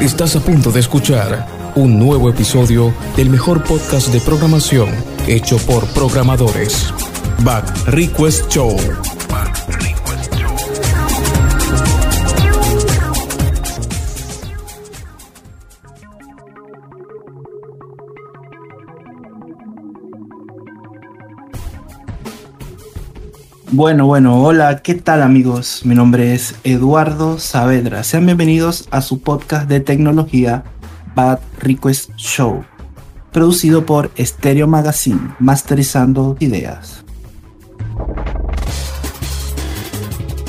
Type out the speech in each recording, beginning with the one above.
Estás a punto de escuchar un nuevo episodio del mejor podcast de programación hecho por programadores. Back Request Show. Bueno, bueno, hola, ¿qué tal amigos? Mi nombre es Eduardo Saavedra. Sean bienvenidos a su podcast de tecnología Bad Request Show, producido por Stereo Magazine, masterizando ideas.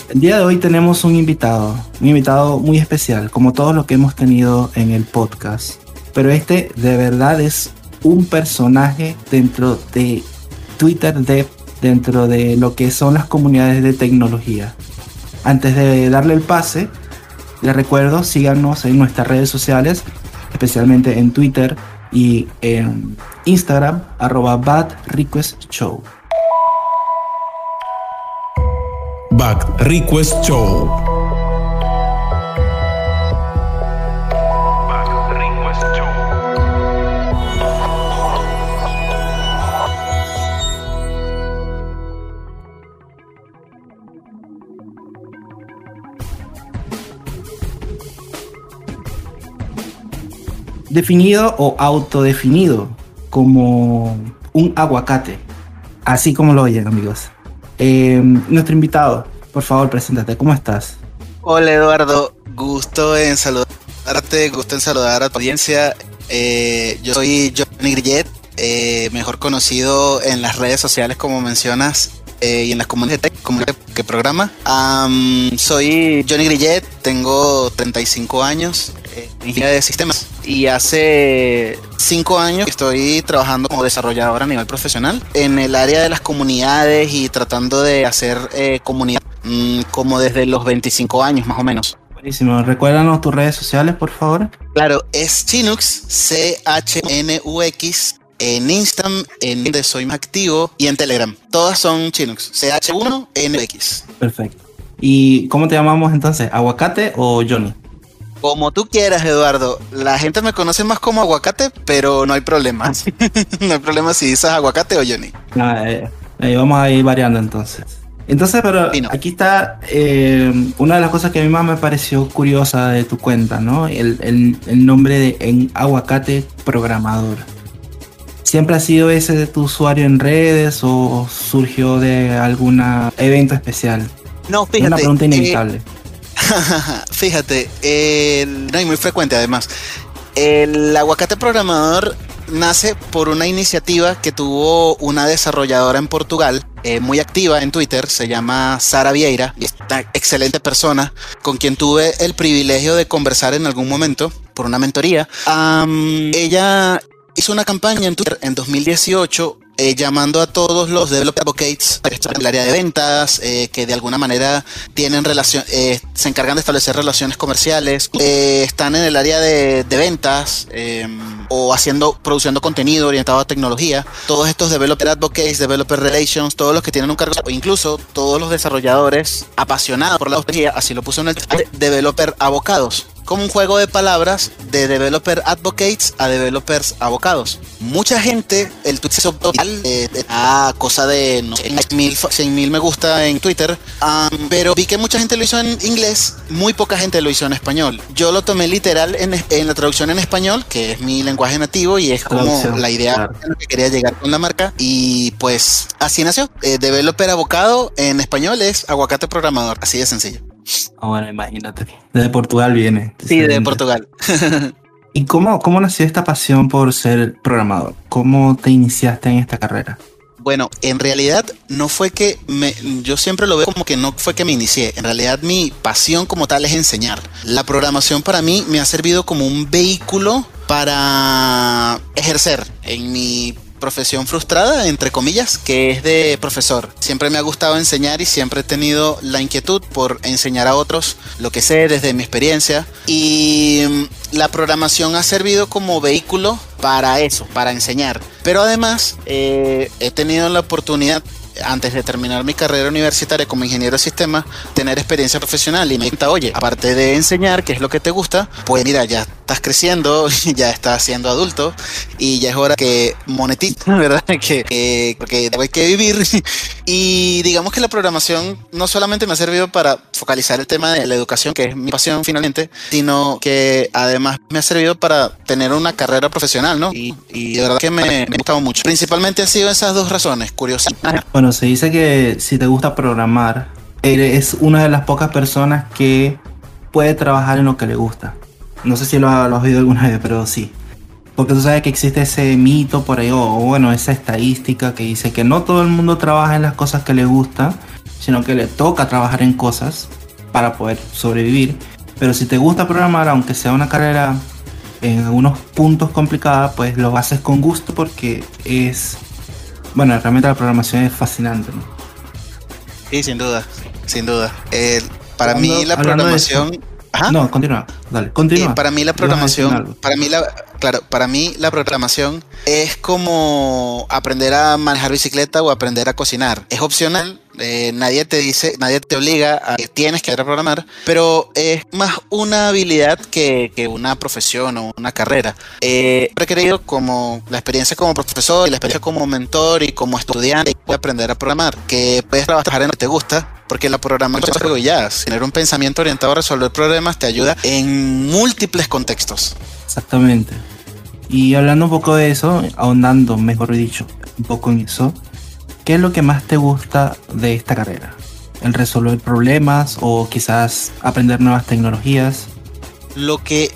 El día de hoy tenemos un invitado, un invitado muy especial, como todos los que hemos tenido en el podcast. Pero este de verdad es un personaje dentro de Twitter de dentro de lo que son las comunidades de tecnología. Antes de darle el pase, les recuerdo, síganos en nuestras redes sociales, especialmente en Twitter y en Instagram, arroba Bad Request Show. Back Request Show. Definido o autodefinido como un aguacate, así como lo oyen amigos. Eh, nuestro invitado, por favor, preséntate, ¿cómo estás? Hola Eduardo, gusto en saludarte, gusto en saludar a tu audiencia. Eh, yo soy Johnny Grillet, eh, mejor conocido en las redes sociales como mencionas y en las comunidades de tech que programa. soy Johnny Grillet, tengo 35 años, ingeniería de sistemas y hace cinco años estoy trabajando como desarrollador a nivel profesional en el área de las comunidades y tratando de hacer eh, comunidad mm, como desde los 25 años más o menos. Buenísimo. Recuérdanos tus redes sociales, por favor. Claro, es Chinux, C-H-N-U-X, en Instagram, en donde soy más activo, y en Telegram. Todas son Chinux, C-H-1-N-U-X. Perfecto. ¿Y cómo te llamamos entonces? ¿Aguacate o Johnny? Como tú quieras, Eduardo. La gente me conoce más como aguacate, pero no hay problema. no hay problema si dices aguacate o Johnny. Ah, eh, vamos a ir variando entonces. Entonces, pero aquí está eh, una de las cosas que a mí más me pareció curiosa de tu cuenta, ¿no? El, nombre de en aguacate programador. ¿Siempre ha sido ese de tu usuario en redes o surgió de algún evento especial? No, fíjate. Es una pregunta inevitable. Fíjate, no, y muy frecuente además. El aguacate programador nace por una iniciativa que tuvo una desarrolladora en Portugal, eh, muy activa en Twitter, se llama Sara Vieira, excelente persona con quien tuve el privilegio de conversar en algún momento por una mentoría. ella hizo una campaña en Twitter en 2018 eh, llamando a todos los developer advocates en el área de ventas, eh, que de alguna manera tienen relación, eh, se encargan de establecer relaciones comerciales, están en el área de, ventas o haciendo, produciendo contenido orientado a tecnología. Todos estos developer advocates, developer relations, todos los que tienen un cargo, incluso todos los desarrolladores apasionados por la tecnología, así lo puso en el developer abocados como un juego de palabras de developer advocates a developers abocados. Mucha gente, el tweet se total, eh, a cosa de no sé, 100 mil me gusta en Twitter, pero vi que mucha gente lo hizo en inglés, muy poca gente lo hizo en español. Yo lo tomé literal en, la traducción en español, que es mi lenguaje nativo y es como la idea que quería llegar con la marca. Y pues así nació. Eh, developer abocado en español es aguacate programador, así de sencillo. Ah, bueno, imagínate. Desde Portugal viene. Sí, de Portugal. ¿Y cómo, cómo nació esta pasión por ser programador? ¿Cómo te iniciaste en esta carrera? Bueno, en realidad no fue que me, yo siempre lo veo como que no fue que me inicié. En realidad mi pasión como tal es enseñar. La programación para mí me ha servido como un vehículo para ejercer en mi profesión frustrada, entre comillas, que es de profesor. Siempre me ha gustado enseñar y siempre he tenido la inquietud por enseñar a otros lo que sé desde mi experiencia. Y mm, la programación ha servido como vehículo para eso, para enseñar. Pero además eh, he tenido la oportunidad antes de terminar mi carrera universitaria como ingeniero de sistemas, tener experiencia profesional y me dijo, oye, aparte de enseñar, que es lo que te gusta, pues mira, ya estás creciendo, ya estás siendo adulto y ya es hora que monetices, ¿verdad? Que, porque hay que vivir. Y digamos que la programación no solamente me ha servido para focalizar el tema de la educación, que es mi pasión finalmente, sino que además me ha servido para tener una carrera profesional, ¿no? Y, de verdad que me, me ha gustado mucho. Principalmente han sido esas dos razones, curiosidad. Bueno, se dice que si te gusta programar, eres una de las pocas personas que puede trabajar en lo que le gusta. No sé si lo, has oído alguna vez, pero sí. Porque tú sabes que existe ese mito por ahí, o, bueno, esa estadística que dice que no todo el mundo trabaja en las cosas que le gusta, sino que le toca trabajar en cosas para poder sobrevivir. Pero si te gusta programar, aunque sea una carrera en algunos puntos complicada, pues lo haces con gusto porque es, bueno, realmente la programación es fascinante. ¿no? Sí, sin duda, sin duda. para mí la programación no, continúa, dale, continúa. Eh, para mí la programación, para mí la, claro, para mí la programación es como aprender a manejar bicicleta o aprender a cocinar. Es opcional, eh, nadie te dice, nadie te obliga a que tienes que programar, pero es más una habilidad que, una profesión o una carrera. Eh, he como la experiencia como profesor y la experiencia como mentor y como estudiante aprender a programar, que puedes trabajar en lo que te gusta, porque la programación es algo ya, tener un pensamiento orientado a resolver problemas te ayuda en múltiples contextos. Exactamente. Y hablando un poco de eso, ahondando, mejor dicho, un poco en eso, ¿qué es lo que más te gusta de esta carrera? ¿El resolver problemas o quizás aprender nuevas tecnologías? Lo que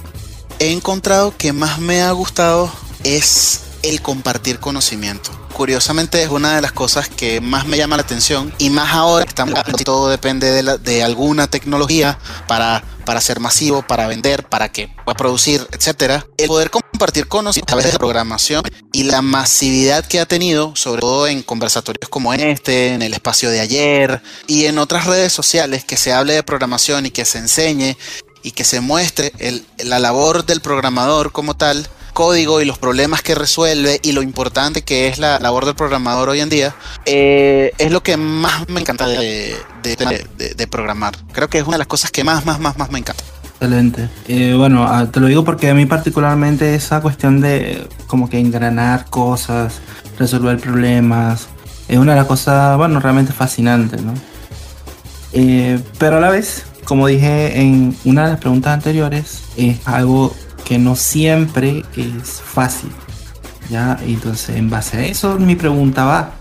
he encontrado que más me ha gustado es el compartir conocimiento curiosamente es una de las cosas que más me llama la atención y más ahora que estamos todo depende de, alguna tecnología para para ser masivo, para vender, para que pueda producir, etcétera. El poder compartir conocimiento a través de la programación y la masividad que ha tenido, sobre todo en conversatorios como este, en el espacio de ayer y en otras redes sociales, que se hable de programación y que se enseñe y que se muestre la labor del programador como tal, código y los problemas que resuelve y lo importante que es la labor del programador hoy en día, eh, es lo que más me encanta de, programar. Creo que es una de las cosas que más, más, más, más me encanta. Excelente. Eh, bueno, ah, te lo digo porque a mí particularmente esa cuestión de como que engranar cosas, resolver problemas, es una de las cosas, bueno, realmente fascinantes, ¿no? Eh, pero a la vez, como dije en una de las preguntas anteriores, es algo que no siempre es fácil. ¿ya? Entonces, en base a eso, mi pregunta va,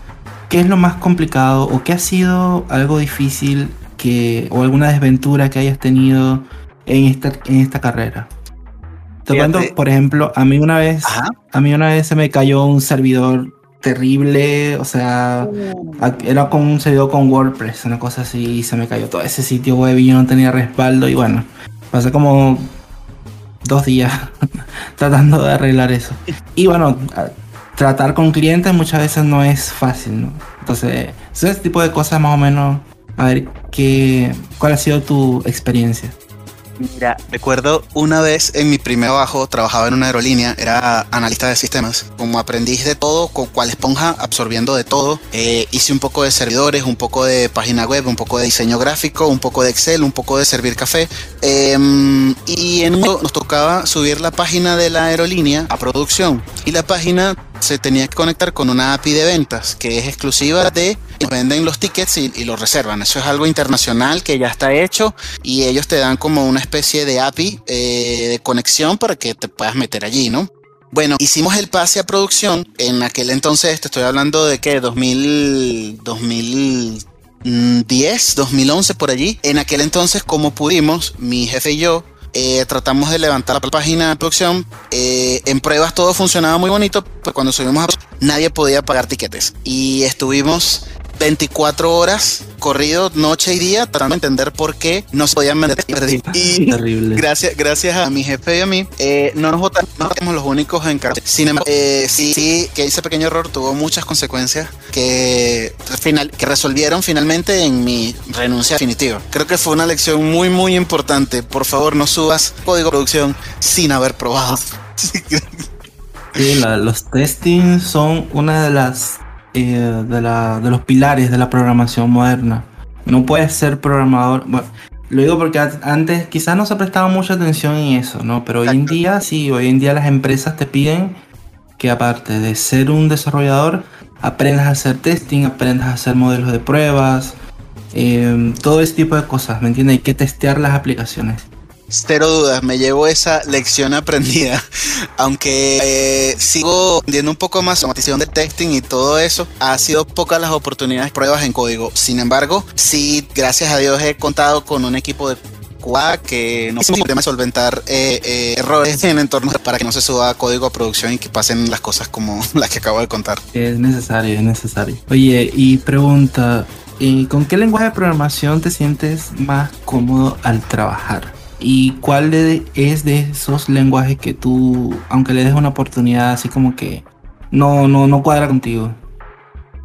¿qué es lo más complicado o qué ha sido algo difícil que, o alguna desventura que hayas tenido en esta, en esta carrera? Te por ejemplo, a mí una vez, a mí una vez se me cayó un servidor terrible, o sea, era como un servidor con WordPress, una cosa así, y se me cayó todo ese sitio web y yo no tenía respaldo y bueno, pasé como dos días tratando de arreglar eso. Y bueno, tratar con clientes muchas veces no es fácil, ¿no? Entonces, ese tipo de cosas más o menos, a ver, ¿qué, ¿cuál ha sido tu experiencia? Mira, recuerdo una vez en mi primer trabajo, trabajaba en una aerolínea, era analista de sistemas. Como aprendiz de todo, con cual esponja, absorbiendo de todo. Eh, hice un poco de servidores, un poco de página web, un poco de diseño gráfico, un poco de Excel, un poco de servir café. Em, y en nos tocaba subir la página de la aerolínea a producción. Y la página se tenía que conectar con una API de ventas que es exclusiva de venden los tickets y, los reservan. Eso es algo internacional que ya está hecho y ellos te dan como una especie de API eh, de conexión para que te puedas meter allí, ¿no? Bueno, hicimos el pase a producción. En aquel entonces, te estoy hablando de que 2000, 2010, 2011 por allí. En aquel entonces, como pudimos, mi jefe y yo eh, tratamos de levantar la página de producción. Eh, en pruebas todo funcionaba muy bonito, pero cuando subimos a nadie podía pagar tiquetes. Y estuvimos 24 horas corrido noche y día tratando de entender por qué no se podían vender y Terrible. gracias gracias a mi jefe y a mí eh, no nos votamos no los únicos en cargo sin embargo eh, sí, sí que ese pequeño error tuvo muchas consecuencias que final que resolvieron finalmente en mi renuncia definitiva. Creo que fue una lección muy muy importante. Por favor no subas código de producción sin haber probado. Sí, los testing son una de las eh, de, la, de los pilares de la programación moderna. No puedes ser programador. Bueno, Lo digo porque antes quizás no se prestaba mucha atención en eso, ¿no? Pero hoy en día sí, hoy en día las empresas te piden que aparte de ser un desarrollador, aprendas a hacer testing, aprendas a hacer modelos de pruebas, eh, todo ese tipo de cosas, ¿me entiendes? Hay que testear las aplicaciones. Cero dudas, me llevo esa lección aprendida. Aunque eh, sigo aprendiendo un poco más automatización de testing y todo eso, ha sido pocas las oportunidades pruebas en código. Sin embargo, sí, gracias a Dios he contado con un equipo de que no se tema solventar eh, eh, errores en entornos para que no se suba código a producción y que pasen las cosas como las que acabo de contar. Es necesario, es necesario. Oye, y pregunta, ¿con qué lenguaje de programación te sientes más cómodo al trabajar? ¿Y cuál es de esos lenguajes que tú, aunque le des una oportunidad, así como que no, no, no cuadra contigo?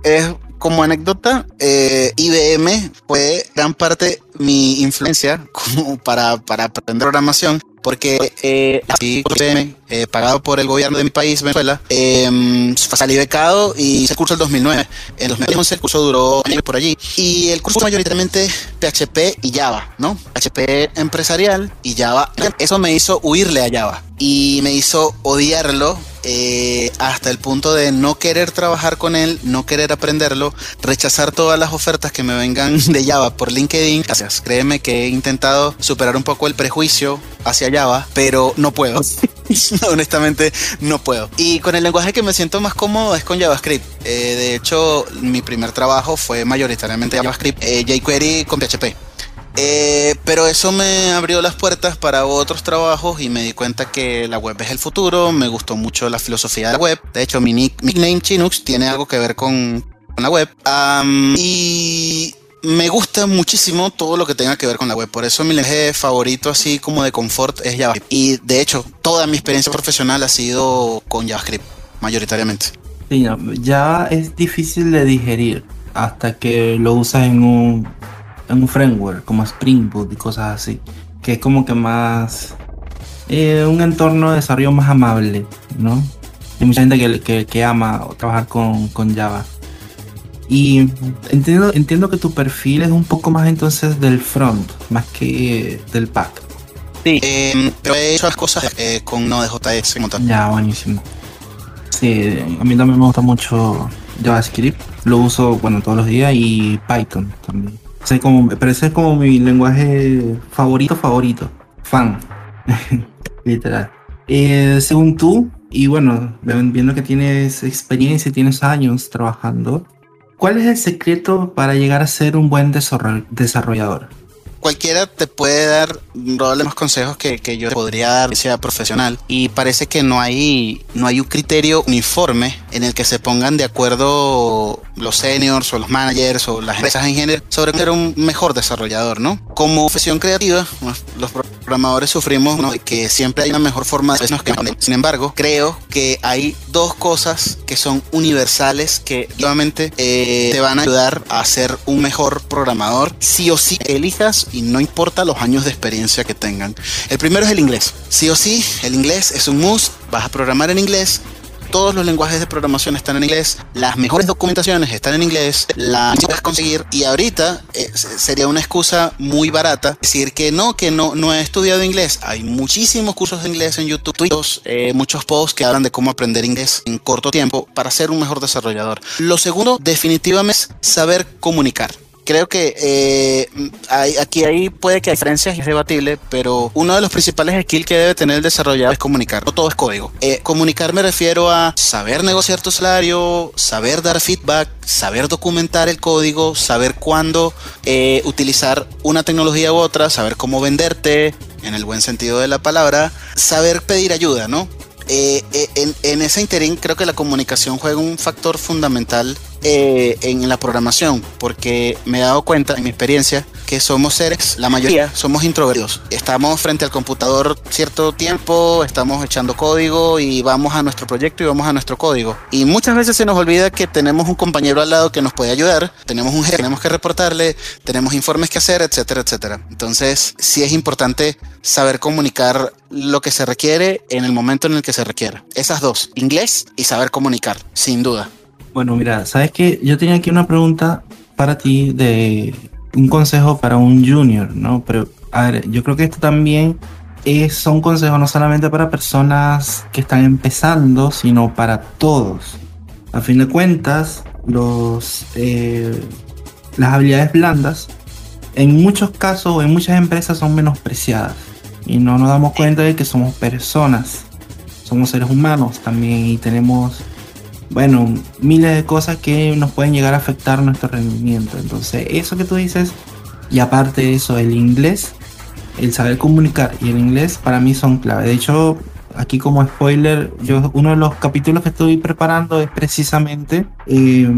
Es como anécdota, eh, IBM fue gran parte mi influencia como para, para aprender programación porque eh, eh, pagado por el gobierno de mi país, Venezuela, eh, salí becado y el curso el 2009. En 2011 el curso duró por allí. Y el curso mayoritariamente PHP y Java, ¿no? PHP empresarial y Java. Eso me hizo huirle a Java y me hizo odiarlo eh, hasta el punto de no querer trabajar con él, no querer aprenderlo, rechazar todas las ofertas que me vengan de Java por LinkedIn. Gracias. Créeme que he intentado superar un poco el prejuicio hacia Java, pero no puedo. Honestamente, no puedo. Y con el lenguaje que me siento más cómodo es con JavaScript. Eh, de hecho, mi primer trabajo fue mayoritariamente JavaScript, eh, jQuery con PHP. Eh, pero eso me abrió las puertas para otros trabajos y me di cuenta que la web es el futuro. Me gustó mucho la filosofía de la web. De hecho, mi nickname Chinux tiene algo que ver con, la web. y me gusta muchísimo todo lo que tenga que ver con la web. Por eso mi lenguaje favorito, así como de confort, es JavaScript. Y de hecho, toda mi experiencia profesional ha sido con JavaScript, mayoritariamente. Sí, Java es difícil de digerir hasta que lo usas en un un framework como Spring Boot y cosas así, que es como que más eh, un entorno de desarrollo más amable, ¿no? Hay mucha gente que, que, ama trabajar con, con, Java. Y entiendo, entiendo que tu perfil es un poco más entonces del front, más que del back. Sí, em, pero he hecho las cosas eh, con Node.js como tal. Ya, buenísimo. Sí, a mí también me gusta mucho JavaScript. Lo uso, bueno, todos los días y Python también como, pero ese es como mi lenguaje favorito, favorito. Fan. Literal. Eh, según tú, y bueno, viendo que tienes experiencia y tienes años trabajando, ¿cuál es el secreto para llegar a ser un buen desarrollador? Cualquiera te puede dar probablemente consejos que, que, yo podría dar sea profesional y parece que no hay no hay un criterio uniforme en el que se pongan de acuerdo los seniors o los managers o las empresas en general sobre ser un mejor desarrollador, ¿no? Como profesión creativa, los programadores sufrimos que siempre hay una mejor forma de Sin embargo, creo que hay dos cosas que son universales que obviamente eh, te van a ayudar a ser un mejor programador, sí o sí elijas y no importa los años de experiencia que tengan. El primero es el inglés. Sí o sí, el inglés es un must. Vas a programar en inglés, todos los lenguajes de programación están en inglés, las mejores documentaciones están en inglés, las puedes conseguir y ahorita eh, sería una excusa muy barata decir que no, que no, no he estudiado inglés. Hay muchísimos cursos de inglés en YouTube, eh, muchos posts que hablan de cómo aprender inglés en corto tiempo para ser un mejor desarrollador. Lo segundo, definitivamente, es saber comunicar creo que eh, hay, aquí puede que hay diferencias es debatible, pero uno de los principales skills que debe tener el desarrollador es comunicar. No todo es código. Eh, comunicar me refiero a saber negociar tu salario, saber dar feedback, saber documentar el código, saber cuándo eh, utilizar una tecnología u otra, saber cómo venderte, en el buen sentido de la palabra, saber pedir ayuda, ¿no? en, en, ese interín creo que la comunicación juega un factor fundamental eh, en la programación, porque me he dado cuenta en mi experiencia que somos seres, la mayoría somos introvertidos. Estamos frente al computador cierto tiempo, estamos echando código y vamos a nuestro proyecto y vamos a nuestro código. Y muchas veces se nos olvida que tenemos un compañero al lado que nos puede ayudar, tenemos un jefe, tenemos que reportarle, tenemos informes que hacer, etcétera, etcétera. Entonces, sí es importante saber comunicar lo que se requiere en el momento en el que se requiere. Esas dos, inglés y saber comunicar, sin duda. Bueno, mira, sabes que yo tenía aquí una pregunta para ti de un consejo para un junior, ¿no? Pero, a ver, yo creo que esto también es, son consejos no solamente para personas que están empezando, sino para todos. A fin de cuentas, los, eh, las habilidades blandas en muchos casos en muchas empresas son menospreciadas y no nos damos cuenta de que somos personas, somos seres humanos también y tenemos, bueno, miles de cosas que nos pueden llegar a afectar nuestro rendimiento. Entonces, eso que tú dices, y aparte de eso, el inglés, el saber comunicar y el inglés para mí son clave. De hecho, aquí como spoiler, yo uno de los capítulos que estoy preparando es precisamente eh,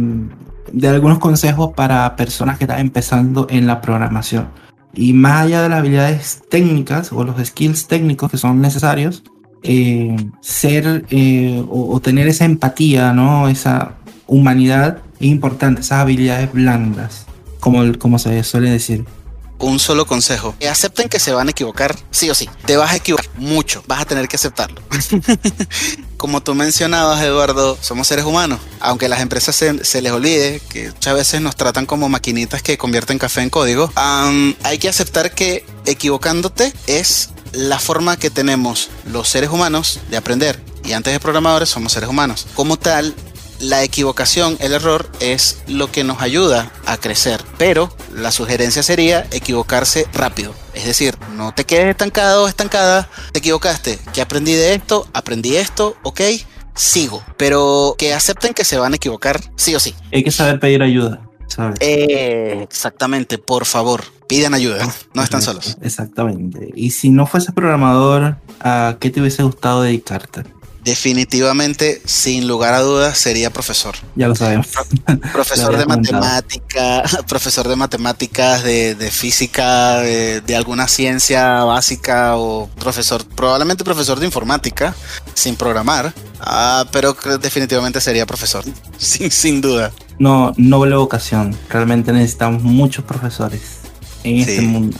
de algunos consejos para personas que están empezando en la programación. Y más allá de las habilidades técnicas o los skills técnicos que son necesarios, eh, ser eh, o, tener esa empatía, ¿no? Esa humanidad es importante, esas habilidades blandas, como, como se suele decir un solo consejo. Acepten que se van a equivocar, sí o sí. Te vas a equivocar mucho, vas a tener que aceptarlo. Como tú mencionabas, Eduardo, somos seres humanos. Aunque las empresas se, les olvide que muchas veces nos tratan como maquinitas que convierten café en código, hay que aceptar que equivocándote es la forma que tenemos los seres humanos de aprender. Y antes de programadores somos seres humanos. Como tal, la equivocación, el error, es lo que nos ayuda a crecer. Pero la sugerencia sería equivocarse rápido. Es decir, no te quedes estancado o estancada. Te equivocaste. ¿Qué aprendí de esto? Aprendí esto, ok. Sigo. Pero que acepten que se van a equivocar, sí o sí. Hay que saber pedir ayuda. ¿sabes? Eh, exactamente, por favor, pidan ayuda, no están solos. Exactamente. Y si no fueses programador, ¿a qué te hubiese gustado dedicarte? Definitivamente, sin lugar a dudas, sería profesor. Ya lo sabemos. Profesor de matemática, profesor de matemáticas, de, física, de, alguna ciencia básica o profesor, probablemente profesor de informática, sin programar, ah, pero definitivamente sería profesor, sin, sin duda. No, noble vocación. Realmente necesitamos muchos profesores en este mundo.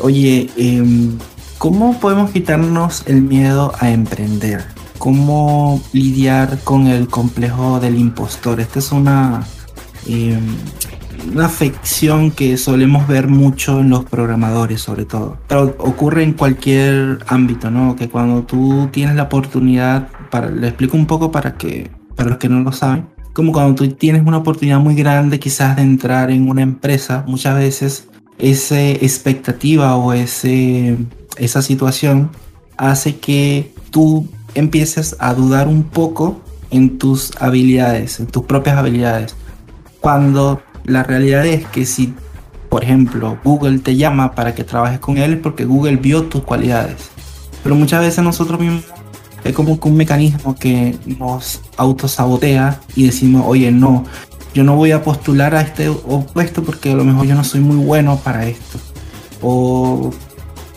Oye, em, ¿cómo podemos quitarnos el miedo a emprender? cómo lidiar con el complejo del impostor. Esta es una, em, una afección que solemos ver mucho en los programadores, sobre todo. Pero ocurre en cualquier ámbito, ¿no? Que cuando tú tienes la oportunidad, para, le explico un poco para que para los que no lo saben, como cuando tú tienes una oportunidad muy grande quizás de entrar en una empresa, muchas veces esa expectativa o ese, esa situación hace que tú empieces a dudar un poco en tus habilidades, en tus propias habilidades. Cuando la realidad es que si, por ejemplo, Google te llama para que trabajes con él porque Google vio tus cualidades. Pero muchas veces nosotros mismos es como un mecanismo que nos autosabotea y decimos, oye, no, yo no voy a postular a este opuesto porque a lo mejor yo no soy muy bueno para esto. O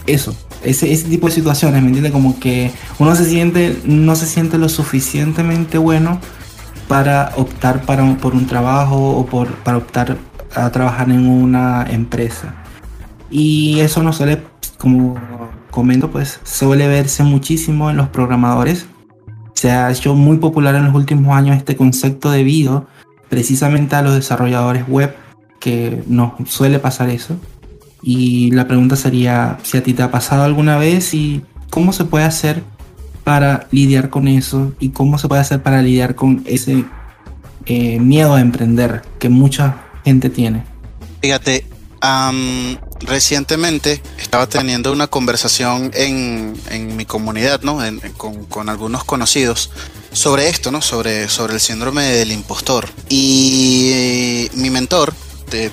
eso, ese, ese tipo de situaciones, ¿me entiendes? Como que uno se siente, no se siente lo suficientemente bueno para optar para por un trabajo o por, para optar a trabajar en una empresa. Y eso no suele, como comento, pues suele verse muchísimo en los programadores. Se ha hecho muy popular en los últimos años este concepto debido precisamente a los desarrolladores web que nos suele pasar eso. Y la pregunta sería si a ti te ha pasado alguna vez y cómo se puede hacer para lidiar con eso y cómo se puede hacer para lidiar con ese eh, miedo a emprender que mucha gente tiene. Fíjate, recientemente estaba teniendo una conversación en, mi comunidad, ¿no? con, con, algunos conocidos sobre esto, ¿no? Sobre, sobre el síndrome del impostor. Y mi mentor,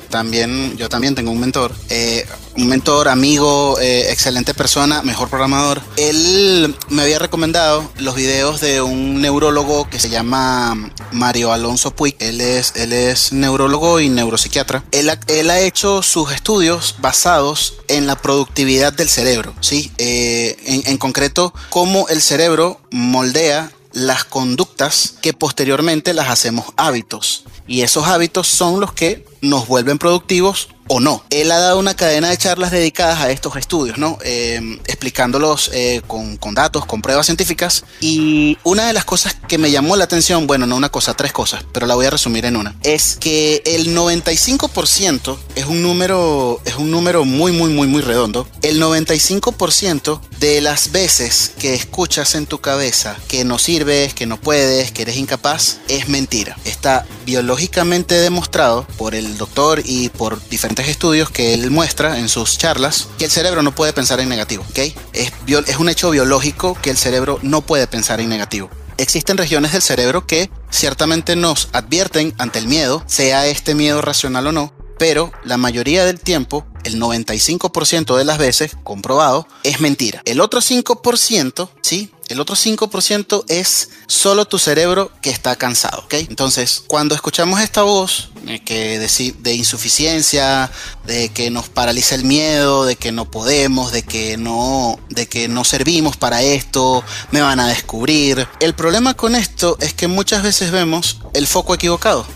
también, yo también tengo un mentor, eh, un mentor, amigo, eh, excelente persona, mejor programador. Él me había recomendado los videos de un neurólogo que se llama Mario Alonso Puig. Él es, él es neurólogo y neuropsiquiatra. Él, él ha hecho sus estudios basados en la productividad del cerebro, ¿sí? Eh, en, en concreto, cómo el cerebro moldea las conductas que posteriormente las hacemos hábitos. Y esos hábitos son los que nos vuelven productivos o no. Él ha dado una cadena de charlas dedicadas a estos estudios, ¿no? Eh, explicándolos eh, con, con, datos, con pruebas científicas. Y una de las cosas que me llamó la atención, bueno, no una cosa, tres cosas, pero la voy a resumir en una, es que el 95% es un número, es un número muy, muy, muy, muy redondo. El 95% de las veces que escuchas en tu cabeza que no sirves, que no puedes, que eres incapaz, es mentira. Está biológicamente demostrado por el doctor y por diferentes estudios que él muestra en sus charlas que el cerebro no puede pensar en negativo, ¿ok? Es, es un hecho biológico que el cerebro no puede pensar en negativo existen regiones del cerebro que ciertamente nos advierten ante el miedo, sea este miedo racional o no, pero la mayoría del tiempo, el 95% de las veces, comprobado, es mentira. El otro 5%, ¿sí? El otro 5% es solo tu cerebro que está cansado, ¿ok? Entonces, cuando escuchamos esta voz eh, que de, de, insuficiencia, de que nos paraliza el miedo, de que no podemos, de que no, de que no servimos para esto, me van a descubrir. El problema con esto es que muchas veces vemos el foco equivocado.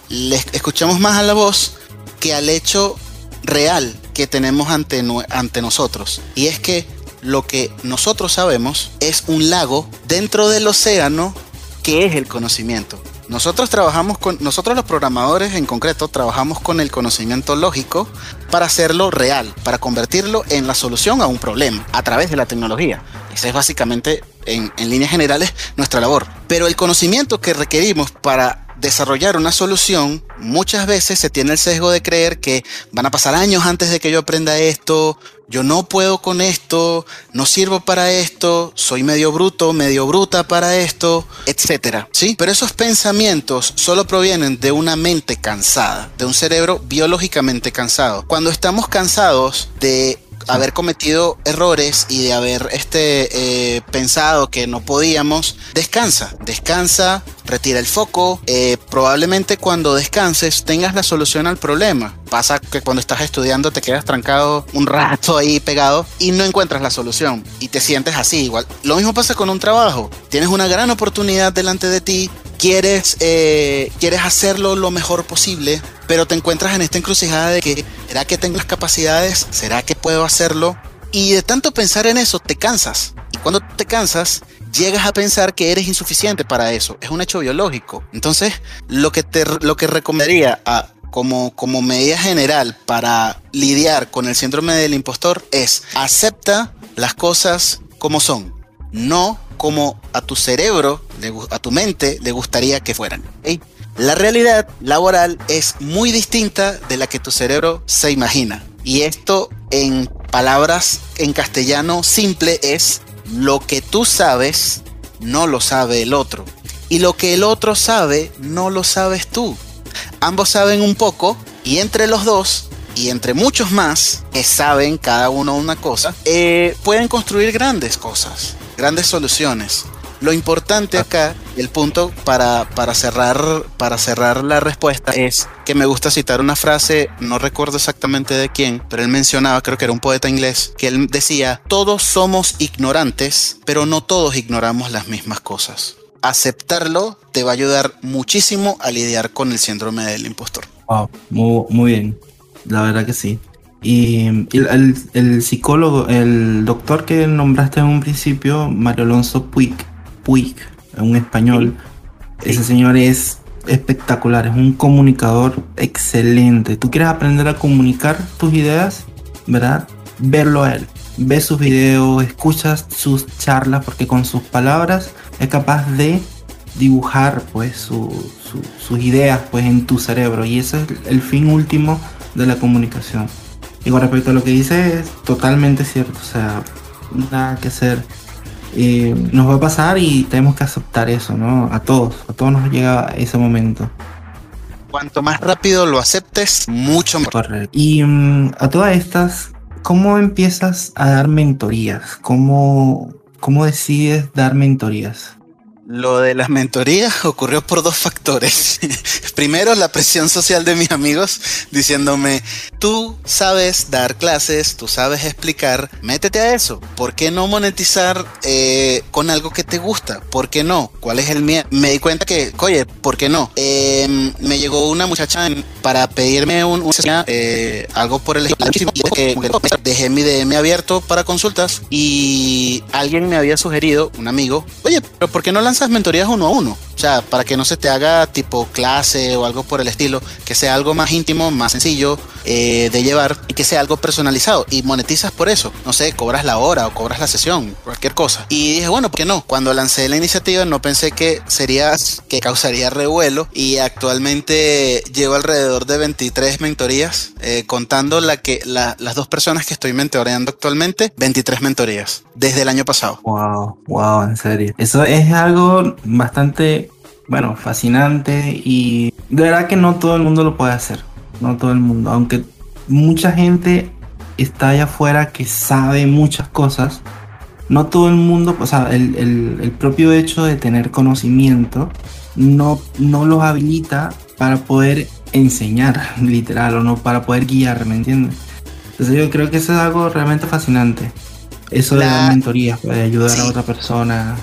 Escuchamos más a la voz que al hecho real que tenemos ante, ante nosotros. Y es que lo que nosotros sabemos es un lago dentro del océano que es el conocimiento. Nosotros trabajamos con, nosotros los programadores en concreto, trabajamos con el conocimiento lógico para hacerlo real, para convertirlo en la solución a un problema a través de la tecnología. Esa es básicamente, en, en líneas generales, nuestra labor. Pero el conocimiento que requerimos para desarrollar una solución, muchas veces se tiene el sesgo de creer que van a pasar años antes de que yo aprenda esto, yo no puedo con esto, no sirvo para esto, soy medio bruto, medio bruta para esto, etcétera, ¿sí? Pero esos pensamientos solo provienen de una mente cansada, de un cerebro biológicamente cansado. Cuando estamos cansados de haber cometido errores y de haber este, eh, pensado que no podíamos, descansa, descansa, retira el foco. Eh, probablemente cuando descanses tengas la solución al problema. Pasa que cuando estás estudiando te quedas trancado un rato ahí pegado y no encuentras la solución y te sientes así igual. Lo mismo pasa con un trabajo. Tienes una gran oportunidad delante de ti, quieres, eh, quieres hacerlo lo mejor posible, pero te encuentras en esta encrucijada de que, ¿será que tengo las capacidades? ¿Será que puedo hacerlo? Y de tanto pensar en eso, te cansas. Y cuando te cansas, llegas a pensar que eres insuficiente para eso. Es un hecho biológico. Entonces, lo que, te, lo que recomendaría como, como medida general para lidiar con el síndrome del impostor es acepta las cosas como son. No como a tu cerebro, a tu mente le gustaría que fueran. La realidad laboral es muy distinta de la que tu cerebro se imagina. Y esto en palabras en castellano simple es lo que tú sabes no lo sabe el otro. Y lo que el otro sabe no lo sabes tú. Ambos saben un poco y entre los dos y entre muchos más que saben cada uno una cosa, eh, pueden construir grandes cosas grandes soluciones. Lo importante ah. acá, el punto para, para, cerrar, para cerrar la respuesta es que me gusta citar una frase, no recuerdo exactamente de quién, pero él mencionaba, creo que era un poeta inglés, que él decía, todos somos ignorantes, pero no todos ignoramos las mismas cosas. Aceptarlo te va a ayudar muchísimo a lidiar con el síndrome del impostor. Wow, muy, muy bien, la verdad que sí. Y el, el, psicólogo, el doctor que nombraste en un principio, Mario Alonso Puig, Puig, un español, ese señor es espectacular, es un comunicador excelente. Tú quieres aprender a comunicar tus ideas, ¿verdad? Verlo a él. Ve sus videos, escuchas sus charlas, porque con sus palabras es capaz de dibujar pues sus ideas pues en tu cerebro y ese es el fin último de la comunicación. Y con respecto a lo que dice, es totalmente cierto. O sea, nada que hacer. nos va a pasar y tenemos que aceptar eso, ¿no? A todos, a todos nos llega ese momento. Cuanto más rápido lo aceptes, mucho mejor. Y mm, a todas estas, ¿cómo empiezas a dar mentorías? ¿Cómo, ¿Cómo decides dar mentorías? Lo de las mentorías ocurrió por dos factores. Primero, la presión social de mis amigos diciéndome, tú sabes dar clases, tú sabes explicar, métete a eso. ¿Por qué no monetizar eh, con algo que te gusta? ¿Por qué no? ¿Cuál es el miedo? Me di cuenta que, oye, ¿por qué no? Em, me llegó una muchacha para pedirme un, eh, algo por el. Dejé mi DM abierto para consultas y alguien me había sugerido, un amigo, oye, pero ¿por qué no lanzas mentorías uno a uno? O sea, para que no se te haga tipo clase o algo por el estilo, que sea algo más íntimo, más sencillo eh, de llevar y que sea algo personalizado y monetizas por eso. No sé, cobras la hora o cobras la sesión, cualquier cosa. Y dije, bueno, ¿por qué no? Cuando lancé la iniciativa no pensé que sería, que causaría revuelo y actualmente llevo alrededor de 23 mentorías, eh, contando la que, las dos personas que estoy mentoreando actualmente, 23 mentorías desde el año pasado. Wow, wow, en serio. Eso es algo bastante bueno, fascinante y de verdad que no todo el mundo lo puede hacer, no todo el mundo, aunque mucha gente está allá afuera que sabe muchas cosas, no todo el mundo, o sea, el, propio hecho de tener conocimiento no, no los habilita para poder enseñar, literal, o no para poder guiar, ¿me entiendes? Entonces yo creo que eso es algo realmente fascinante. Eso de la mentoría, de ayudar a otra persona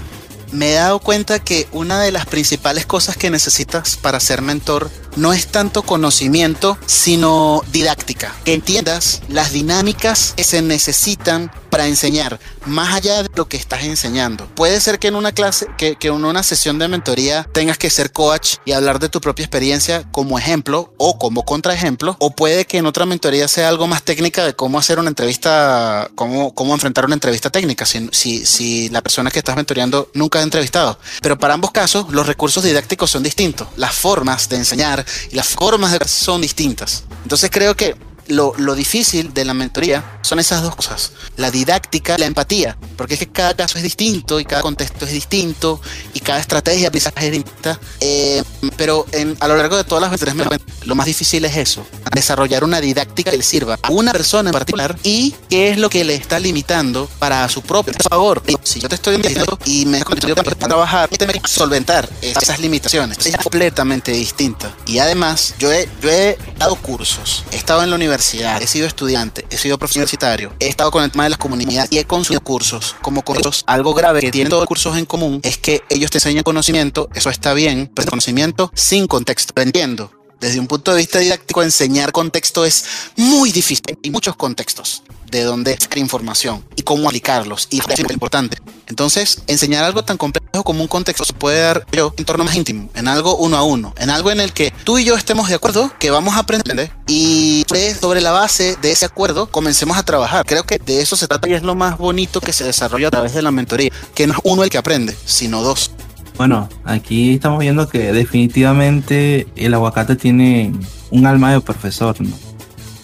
me he dado cuenta que una de las principales cosas que necesitas para ser mentor no es tanto conocimiento, sino didáctica. Que entiendas las dinámicas que se necesitan para enseñar, más allá de lo que estás enseñando. Puede ser que en una clase, que, en una sesión de mentoría tengas que ser coach y hablar de tu propia experiencia como ejemplo o como contraejemplo, o puede que en otra mentoría sea algo más técnica de cómo hacer una entrevista, cómo, cómo enfrentar una entrevista técnica, si, si, si la persona que estás mentoreando nunca ha entrevistado. Pero para ambos casos, los recursos didácticos son distintos, las formas de enseñar y las formas de son distintas. Entonces creo que lo, difícil de la mentoría son esas dos cosas, la didáctica, la empatía, porque es que cada caso es distinto y cada contexto es distinto y cada estrategia de aprendizaje es distinta, eh, pero a lo largo de todas las mentorías lo más difícil es eso, desarrollar una didáctica que le sirva a una persona en particular y qué es lo que le está limitando para su propio favor. Si yo te estoy diciendo y me para trabajar, solventar esas limitaciones, es completamente distinta. Y además, yo he, yo he dado cursos, he estado en la universidad, he sido estudiante, he sido profesor universitario, he estado con el tema de las comunidades y he consumido cursos. Como cursos, algo grave que tienen todos los cursos en común es que ellos te enseñan conocimiento, eso está bien, pero conocimiento sin contexto. Entiendo. Desde un punto de vista didáctico, enseñar contexto es muy difícil. Hay muchos contextos de dónde sacar información y cómo aplicarlos. Y es importante. Entonces, enseñar algo tan complejo como un contexto se puede dar yo en torno más íntimo, en algo uno a uno, en algo en el que tú y yo estemos de acuerdo, que vamos a aprender y sobre la base de ese acuerdo comencemos a trabajar. Creo que de eso se trata y es lo más bonito que se desarrolla a través de la mentoría, que no es uno el que aprende, sino dos. Bueno, aquí estamos viendo que definitivamente el aguacate tiene un alma de profesor,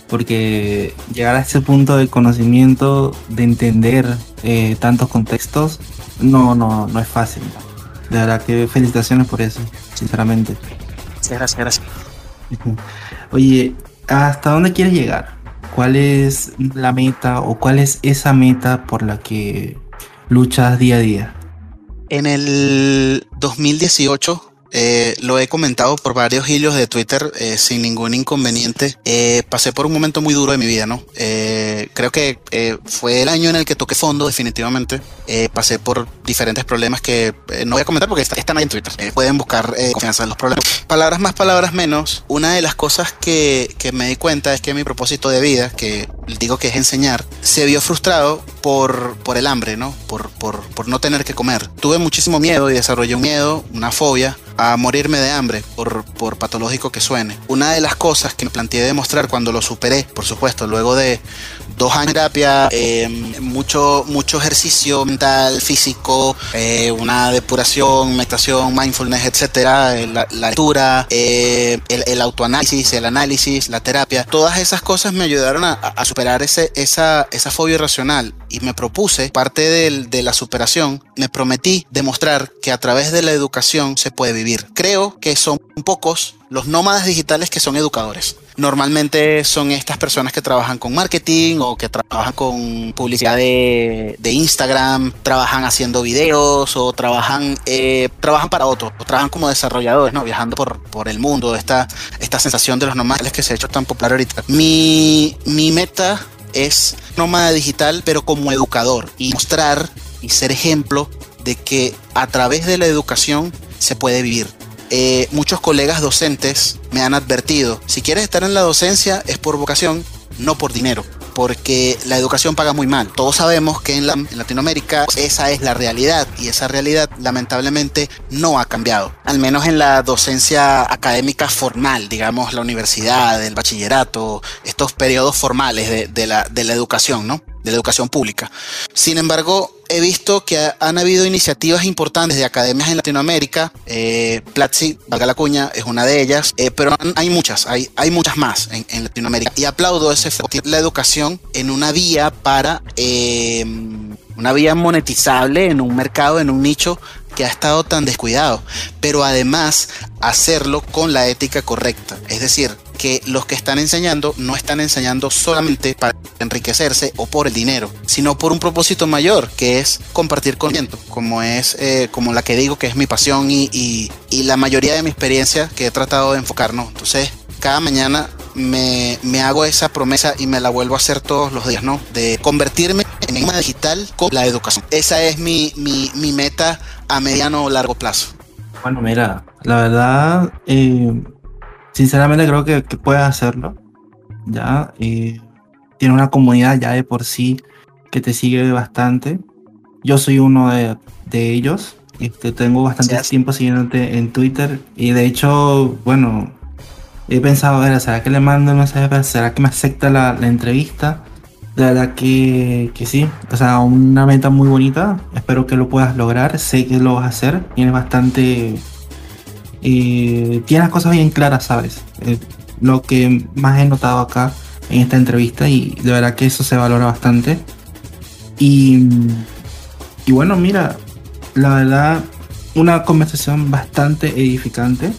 porque llegar a ese punto de conocimiento, de entender eh, tantos contextos, no, no, no es fácil. De verdad que felicitaciones por eso, sinceramente. Gracias, gracias. Oye, ¿hasta dónde quieres llegar? ¿Cuál es la meta o cuál es esa meta por la que luchas día a día? En el 2018 eh, lo he comentado por varios hilos de Twitter eh, sin ningún inconveniente. Eh, pasé por un momento muy duro de mi vida, ¿no? creo que fue el año en el que toqué fondo, definitivamente. pasé por diferentes problemas que no voy a comentar porque están ahí en Twitter. pueden buscar confianza en los problemas. Palabras más, palabras menos. Una de las cosas que, que me di cuenta es que mi propósito de vida, que digo que es enseñar, se vio frustrado por, por el hambre, ¿no? Por, por, por no tener que comer. Tuve muchísimo miedo y desarrollé un miedo, una fobia a morirme de hambre, por, por patológico que suene. Una de las cosas que me planteé demostrar cuando lo superé, por supuesto, luego de dos años de terapia, eh, mucho, mucho ejercicio mental, físico, eh, una depuración, meditación, mindfulness, etcétera, eh, la, lectura, el, el, autoanálisis, el análisis, la terapia, todas esas cosas me ayudaron a, a superar ese, esa, esa fobia irracional y me propuse, parte de la superación, me prometí demostrar que a través de la educación se puede vivir. Creo que son pocos los nómadas digitales que son educadores. Normalmente son estas personas que trabajan con marketing o que trabajan con publicidad de, Instagram, trabajan haciendo videos o trabajan, eh, trabajan para otros, o trabajan como desarrolladores, ¿no? viajando por, por el mundo. Esta, esta sensación de los nómadas que se ha hecho tan popular ahorita. Mi, mi meta es nómada digital, pero como educador y mostrar y ser ejemplo de que a través de la educación se puede vivir. Eh, muchos colegas docentes me han advertido, si quieres estar en la docencia es por vocación, no por dinero porque la educación paga muy mal. Todos sabemos que en, Latinoamérica esa es la realidad y esa realidad lamentablemente no ha cambiado, al menos en la docencia académica formal, digamos la universidad, el bachillerato, estos periodos formales de, la, de la educación, ¿no? de la educación pública. Sin embargo, he visto que han habido iniciativas importantes de academias en Latinoamérica. Eh, Platzi, valga la cuña, es una de ellas, eh, pero hay muchas, hay, muchas más en, Latinoamérica. Y aplaudo ese la educación en una vía para eh, una vía monetizable en un mercado, en un nicho que ha estado tan descuidado, pero además hacerlo con la ética correcta. Es decir, que los que están enseñando no están enseñando solamente para enriquecerse o por el dinero, sino por un propósito mayor, que es compartir conocimiento, como es eh, como la que digo que es mi pasión y, y, la mayoría de mi experiencia que he tratado de enfocarnos. Entonces, cada mañana me, me, hago esa promesa y me la vuelvo a hacer todos los días, ¿no? De convertirme en una digital con la educación. Esa es mi, mi, mi meta a mediano o largo plazo. Bueno, mira, la verdad, eh, sinceramente creo que, que, puedes hacerlo. Ya, eh, tiene una comunidad ya de por sí que te sigue bastante. Yo soy uno de, de ellos. Este, tengo bastante tiempo siguiéndote en Twitter y de hecho, bueno, he pensado, a ver, ¿será que le mando un mensaje? ¿Será que me acepta la, la entrevista? De verdad que, que, sí, o sea, una meta muy bonita. Espero que lo puedas lograr. Sé que lo vas a hacer. Tienes bastante. Tienes las cosas bien claras, ¿sabes? Eh, lo que más he notado acá en esta entrevista y de verdad que eso se valora bastante. Y, y bueno, mira, la verdad, una conversación bastante edificante.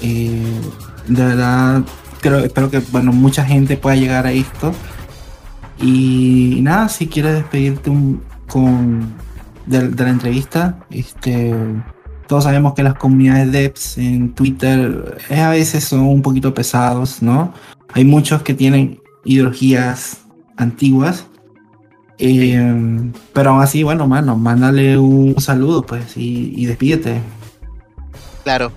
Eh, de verdad, creo, espero que bueno, mucha gente pueda llegar a esto. Y, nada, si quieres despedirte con de, la entrevista, este todos sabemos que las comunidades devs en Twitter a veces son un poquito pesados, ¿no? Hay muchos que tienen ideologías antiguas. Eh, pero aún así, bueno, mano, mándale un saludo, pues, y, despídete. Claro,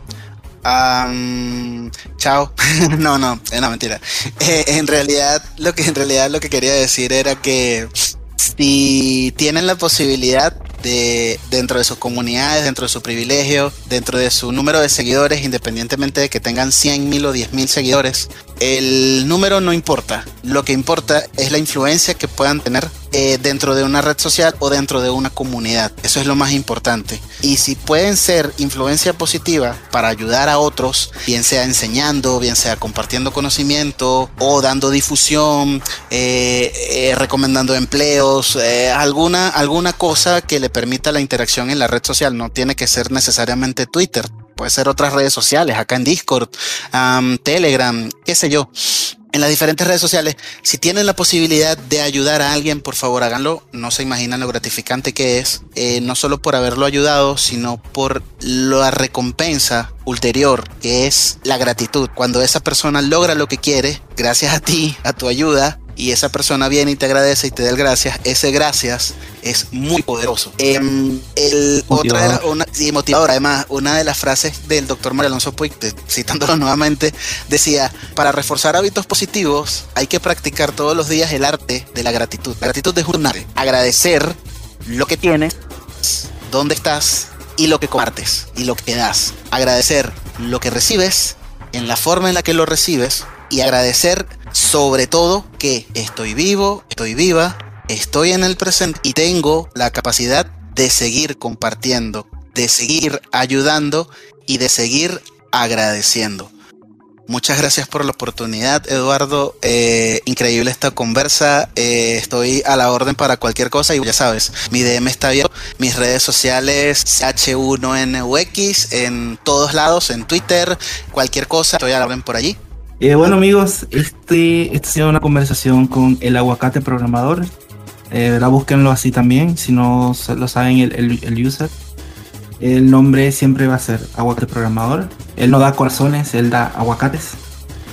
chao. no, no, es una mentira. Eh, en realidad, lo que en realidad lo que quería decir era que si tienen la posibilidad de dentro de sus comunidades, dentro de su privilegio, dentro de su número de seguidores, independientemente de que tengan 100 mil o 10 mil seguidores, el número no importa. Lo que importa es la influencia que puedan tener eh, dentro de una red social o dentro de una comunidad. Eso es lo más importante. Y si pueden ser influencia positiva para ayudar a otros, bien sea enseñando, bien sea compartiendo conocimiento o dando difusión, eh, eh, recomendando empleos, alguna, alguna cosa que le permita la interacción en la red social. No tiene que ser necesariamente Twitter puede ser otras redes sociales, acá en Discord, Telegram, qué sé yo. En las diferentes redes sociales, si tienen la posibilidad de ayudar a alguien, por favor háganlo. No se imaginan lo gratificante que es, eh, no solo por haberlo ayudado, sino por la recompensa ulterior, que es la gratitud. Cuando esa persona logra lo que quiere, gracias a ti, a tu ayuda, y esa persona viene y te agradece y te da el gracias, ese gracias es muy poderoso. Em, el, otra una, motivador. Además, una de las frases del doctor Mario Alonso Puig, citándolo nuevamente, decía, para reforzar hábitos positivos hay que practicar todos los días el arte de la gratitud. La gratitud es un arte. Agradecer lo que tienes, dónde estás y lo que compartes y lo que das. Agradecer lo que recibes en la forma en la que lo recibes y agradecer sobre todo que estoy vivo, estoy viva, estoy en el presente y tengo la capacidad de seguir compartiendo, de seguir ayudando y de seguir agradeciendo. Muchas gracias por la oportunidad, Eduardo. Eh, increíble esta conversa. Eh, estoy a la orden para cualquier cosa y ya sabes, mi DM está abierto. Mis redes sociales, H1NUX, en todos lados, en Twitter, cualquier cosa, estoy a la orden por allí. Eh, bueno amigos, este, esta ha sido una conversación con el aguacate programador. la búsquenlo así también, si no lo saben el, el, el user. El nombre siempre va a ser aguacate programador. Él no da corazones, él da aguacates.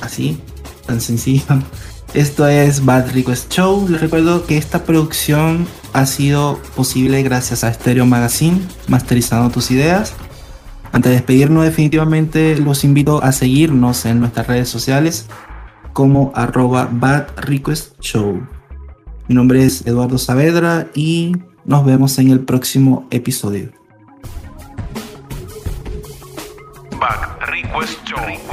Así, tan sencillo. Esto es Bad Request Show. Les recuerdo que esta producción ha sido posible gracias a Stereo Magazine, masterizando tus ideas. Antes de despedirnos definitivamente los invito a seguirnos en nuestras redes sociales como arroba Bad Request Show. Mi nombre es Eduardo Saavedra y nos vemos en el próximo episodio. Show. Request Show.